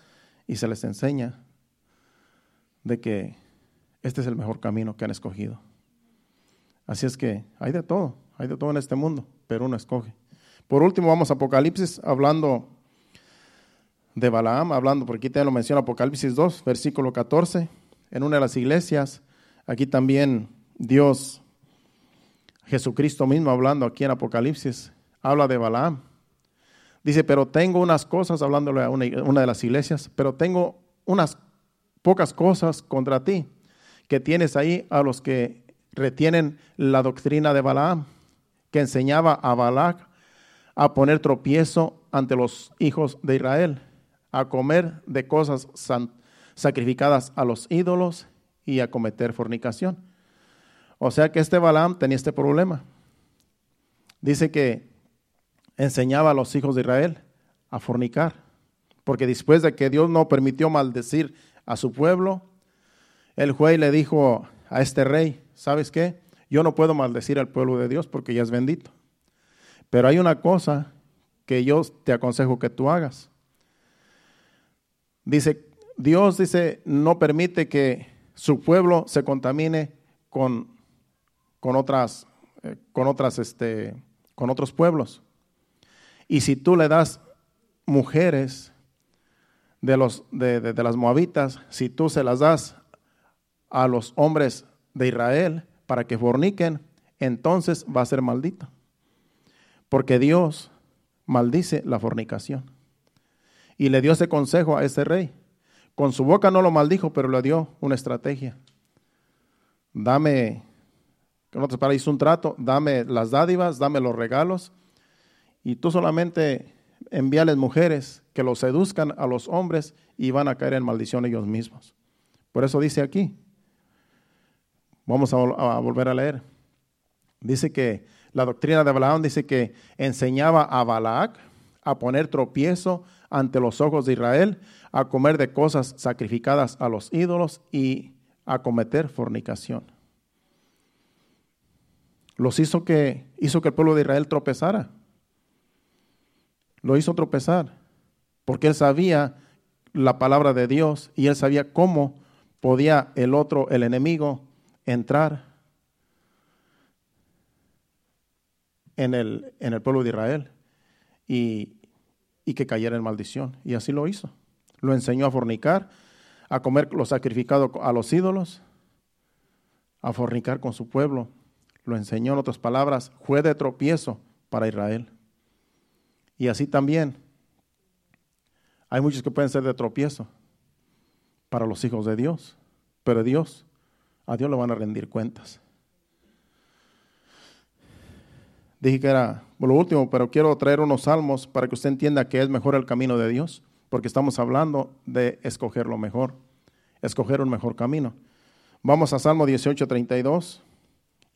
y se les enseña de que este es el mejor camino que han escogido. Así es que hay de todo, hay de todo en este mundo, pero uno escoge. Por último, vamos a Apocalipsis, hablando de Balaam, hablando, porque aquí te lo menciona Apocalipsis 2, versículo 14, en una de las iglesias, aquí también Dios, Jesucristo mismo hablando aquí en Apocalipsis, habla de Balaam. Dice, pero tengo unas cosas, hablándole a una, una de las iglesias, pero tengo unas pocas cosas contra ti que tienes ahí a los que retienen la doctrina de Balaam, que enseñaba a Balac a poner tropiezo ante los hijos de Israel, a comer de cosas sacrificadas a los ídolos y a cometer fornicación. O sea que este Balaam tenía este problema, dice que enseñaba a los hijos de Israel a fornicar, porque después de que Dios no permitió maldecir a su pueblo, el juez le dijo a este rey, ¿sabes qué? Yo no puedo maldecir al pueblo de Dios porque ya es bendito. Pero hay una cosa que yo te aconsejo que tú hagas. Dice, Dios dice, no permite que su pueblo se contamine con, con otras, eh, con otras, este, con otros pueblos. Y si tú le das mujeres de, los, de, de las moabitas, si tú se las das a los hombres de Israel para que forniquen, entonces va a ser maldito. Porque Dios maldice la fornicación. Y le dio ese consejo a ese rey. Con su boca no lo maldijo, pero le dio una estrategia. Dame, que no te para hizo un trato, dame las dádivas, dame los regalos, y tú solamente envíales mujeres que los seduzcan a los hombres y van a caer en maldición ellos mismos. Por eso dice aquí, vamos a, volver a leer, dice que la doctrina de Balaam dice que enseñaba a Balac a poner tropiezo ante los ojos de Israel, a comer de cosas sacrificadas a los ídolos y a cometer fornicación. Los hizo que hizo que el pueblo de Israel tropezara. Lo hizo tropezar porque él sabía la palabra de Dios y él sabía cómo podía el otro, el enemigo, entrar en el, en el pueblo de Israel y, y que cayera en maldición. Y así lo hizo. Lo enseñó a fornicar, a comer lo sacrificado a los ídolos, a fornicar con su pueblo. Lo enseñó en otras palabras, fue de tropiezo para Israel. Y así también hay muchos que pueden ser de tropiezo para los hijos de Dios, pero Dios, a Dios le van a rendir cuentas. Dije que era lo último, pero quiero traer unos salmos para que usted entienda que es mejor el camino de Dios, porque estamos hablando de escoger lo mejor, escoger un mejor camino. Vamos a Salmo 18, 32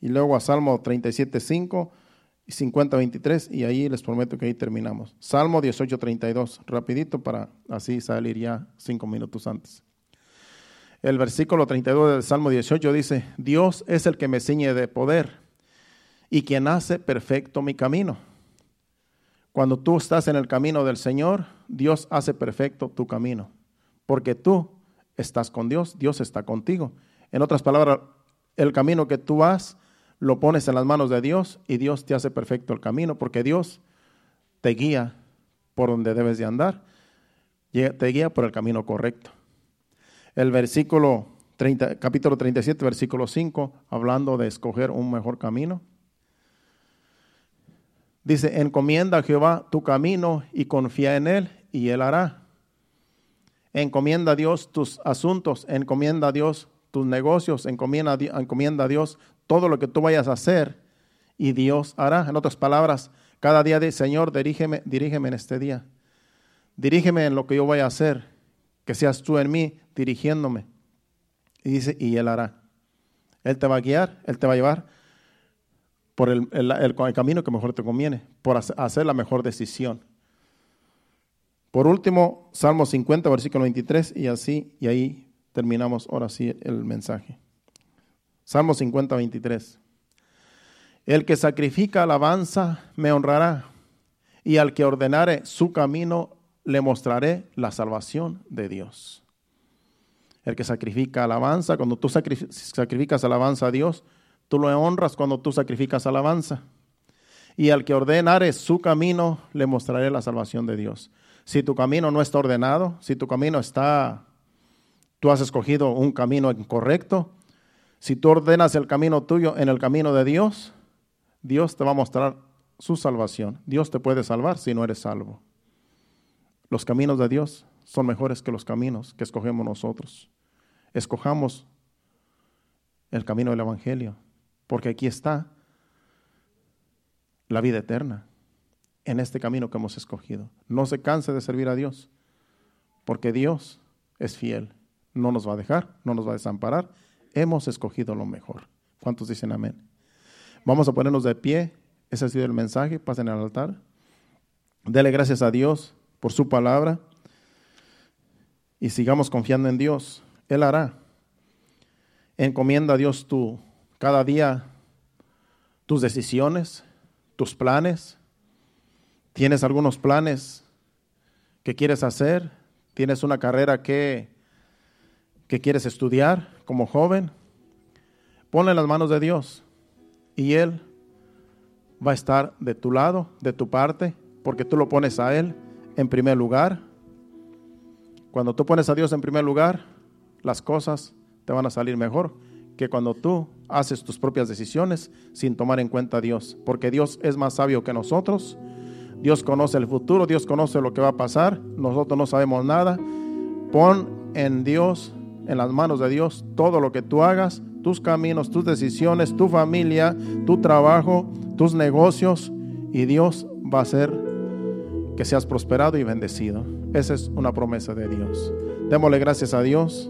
y luego a Salmo 37, 5 y 50, 23 y ahí les prometo que ahí terminamos. Salmo 18, 32, rapidito para así salir ya cinco minutos antes. El versículo 32 del Salmo 18 dice, Dios es el que me ciñe de poder y quien hace perfecto mi camino. Cuando tú estás en el camino del Señor, Dios hace perfecto tu camino, porque tú estás con Dios, Dios está contigo. En otras palabras, el camino que tú vas, lo pones en las manos de Dios y Dios te hace perfecto el camino, porque Dios te guía por donde debes de andar, te guía por el camino correcto. El versículo 30, capítulo 37, versículo 5, hablando de escoger un mejor camino. Dice, encomienda a Jehová tu camino y confía en Él y Él hará. Encomienda a Dios tus asuntos, encomienda a Dios tus negocios, encomienda, a Dios todo lo que tú vayas a hacer y Dios hará. En otras palabras, cada día dice, Señor, dirígeme, dirígeme en este día. Dirígeme en lo que yo voy a hacer, que seas tú en mí dirigiéndome. Y dice, y Él hará. Él te va a guiar, Él te va a llevar por el, el, camino que mejor te conviene, por hacer la mejor decisión. Por último, Salmo 50, versículo 23, y así, y ahí terminamos ahora sí el mensaje. Salmo 50, 23. El que sacrifica alabanza me honrará, y al que ordenare su camino le mostraré la salvación de Dios. El que sacrifica alabanza, cuando tú sacrificas alabanza a Dios, Tú lo honras cuando tú sacrificas alabanza. Y al que ordenare su camino, le mostraré la salvación de Dios. Si tu camino no está ordenado, si tu camino está, tú has escogido un camino incorrecto, si tú ordenas el camino tuyo en el camino de Dios, Dios te va a mostrar su salvación. Dios te puede salvar si no eres salvo. Los caminos de Dios son mejores que los caminos que escogemos nosotros. Escojamos el camino del Evangelio porque aquí está la vida eterna en este camino que hemos escogido. No se canse de servir a Dios, porque Dios es fiel. No nos va a dejar, no nos va a desamparar. Hemos escogido lo mejor. ¿Cuántos dicen amén? Vamos a ponernos de pie Ese ha sido el mensaje. Pasen al altar. Dele gracias a Dios por su palabra y sigamos confiando en Dios. Él hará. Encomienda a Dios tú cada día tus decisiones, tus planes. ¿Tienes algunos planes que quieres hacer? ¿Tienes una carrera que, que quieres estudiar como joven? Ponle en las manos de Dios y Él va a estar de tu lado, de tu parte, porque tú lo pones a Él en primer lugar. Cuando tú pones a Dios en primer lugar, las cosas te van a salir mejor que cuando tú haces tus propias decisiones sin tomar en cuenta a Dios, porque Dios es más sabio que nosotros. Dios conoce el futuro, Dios conoce lo que va a pasar, nosotros no sabemos nada. Pon en Dios, en las manos de Dios, todo lo que tú hagas, tus caminos, tus decisiones, tu familia, tu trabajo, tus negocios, y Dios va a hacer que seas prosperado y bendecido. Esa es una promesa de Dios. Démosle gracias a Dios.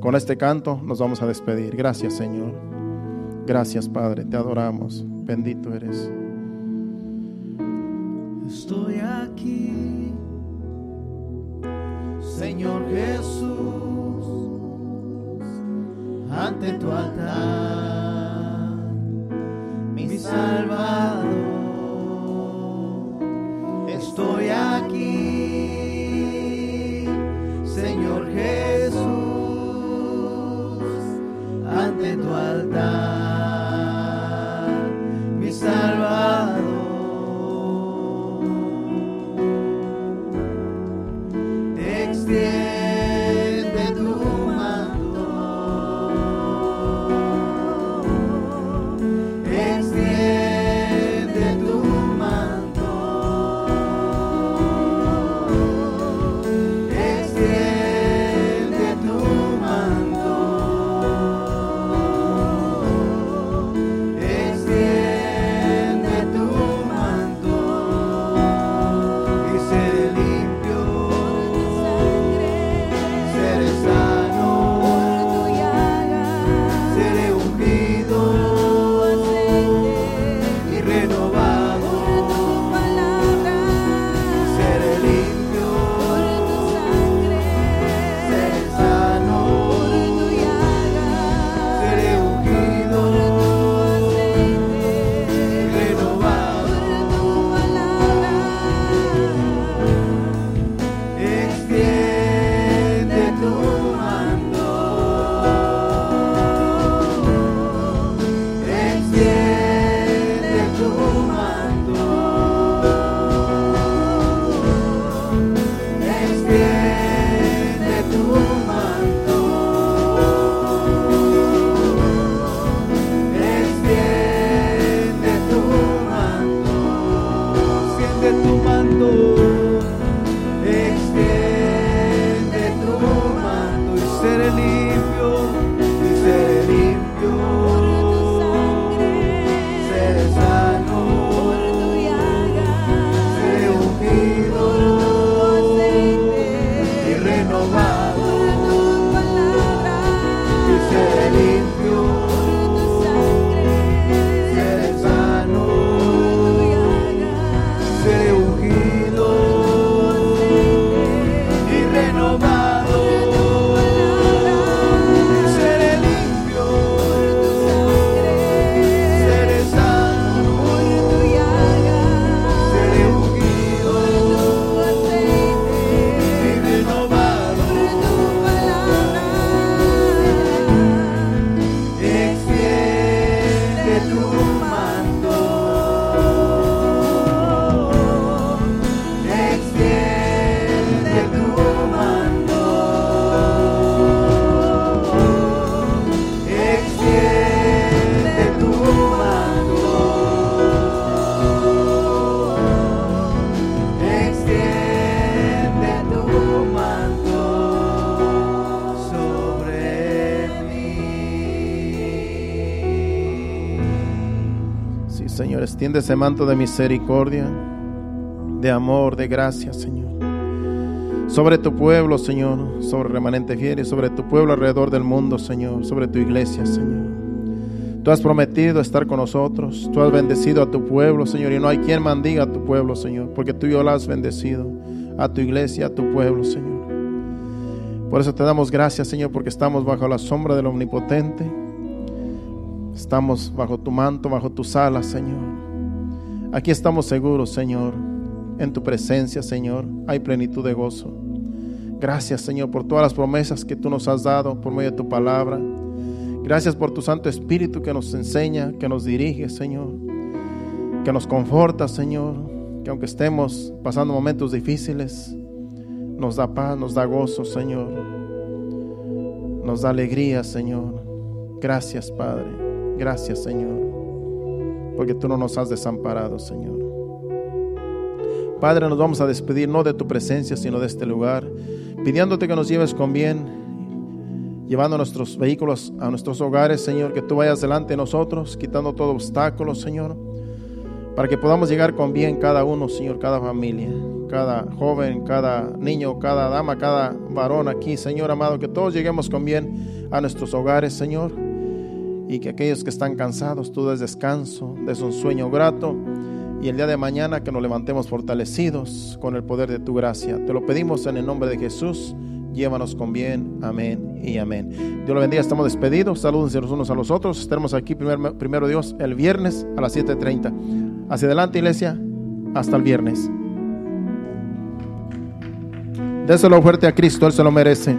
Con este canto nos vamos a despedir. Gracias Señor. Gracias Padre, te adoramos. Bendito eres. Estoy aquí, Señor Jesús, ante tu altar, mi Salvador. Estoy aquí, extiende ese manto de misericordia, de amor, de gracia, Señor. Sobre tu pueblo, Señor, sobre remanente fiel y sobre tu pueblo alrededor del mundo, Señor, sobre tu iglesia, Señor. Tú has prometido estar con nosotros. Tú has bendecido a tu pueblo, Señor. Y no hay quien maldiga a tu pueblo, Señor. Porque tú y yo la has bendecido. A tu iglesia, a tu pueblo, Señor. Por eso te damos gracias, Señor, porque estamos bajo la sombra del Omnipotente. Estamos bajo tu manto, bajo tus alas, Señor. Aquí estamos seguros, Señor. En tu presencia, Señor, hay plenitud de gozo. Gracias, Señor, por todas las promesas que tú nos has dado por medio de tu palabra. Gracias por tu Santo Espíritu que nos enseña, que nos dirige, Señor. Que nos conforta, Señor. Que aunque estemos pasando momentos difíciles, nos da paz, nos da gozo, Señor. Nos da alegría, Señor. Gracias, Padre. Gracias, Señor. Porque tú no nos has desamparado, Señor. Padre, nos vamos a despedir no de tu presencia, sino de este lugar, pidiéndote que nos lleves con bien, llevando nuestros vehículos a nuestros hogares, Señor, que tú vayas delante de nosotros, quitando todo obstáculo, Señor, para que podamos llegar con bien cada uno, Señor, cada familia, cada joven, cada niño, cada dama, cada varón aquí, Señor amado, que todos lleguemos con bien a nuestros hogares, Señor, y que aquellos que están cansados, tú des descanso, des un sueño grato y el día de mañana que nos levantemos fortalecidos con el poder de tu gracia. Te lo pedimos en el nombre de Jesús. Llévanos con bien. Amén y amén. Dios lo bendiga. Estamos despedidos. Salúdense los unos a los otros. Estaremos aquí primer- primero Dios el viernes a las 7.30. Hacia adelante, iglesia. Hasta el viernes. Déselo fuerte a Cristo. Él se lo merece.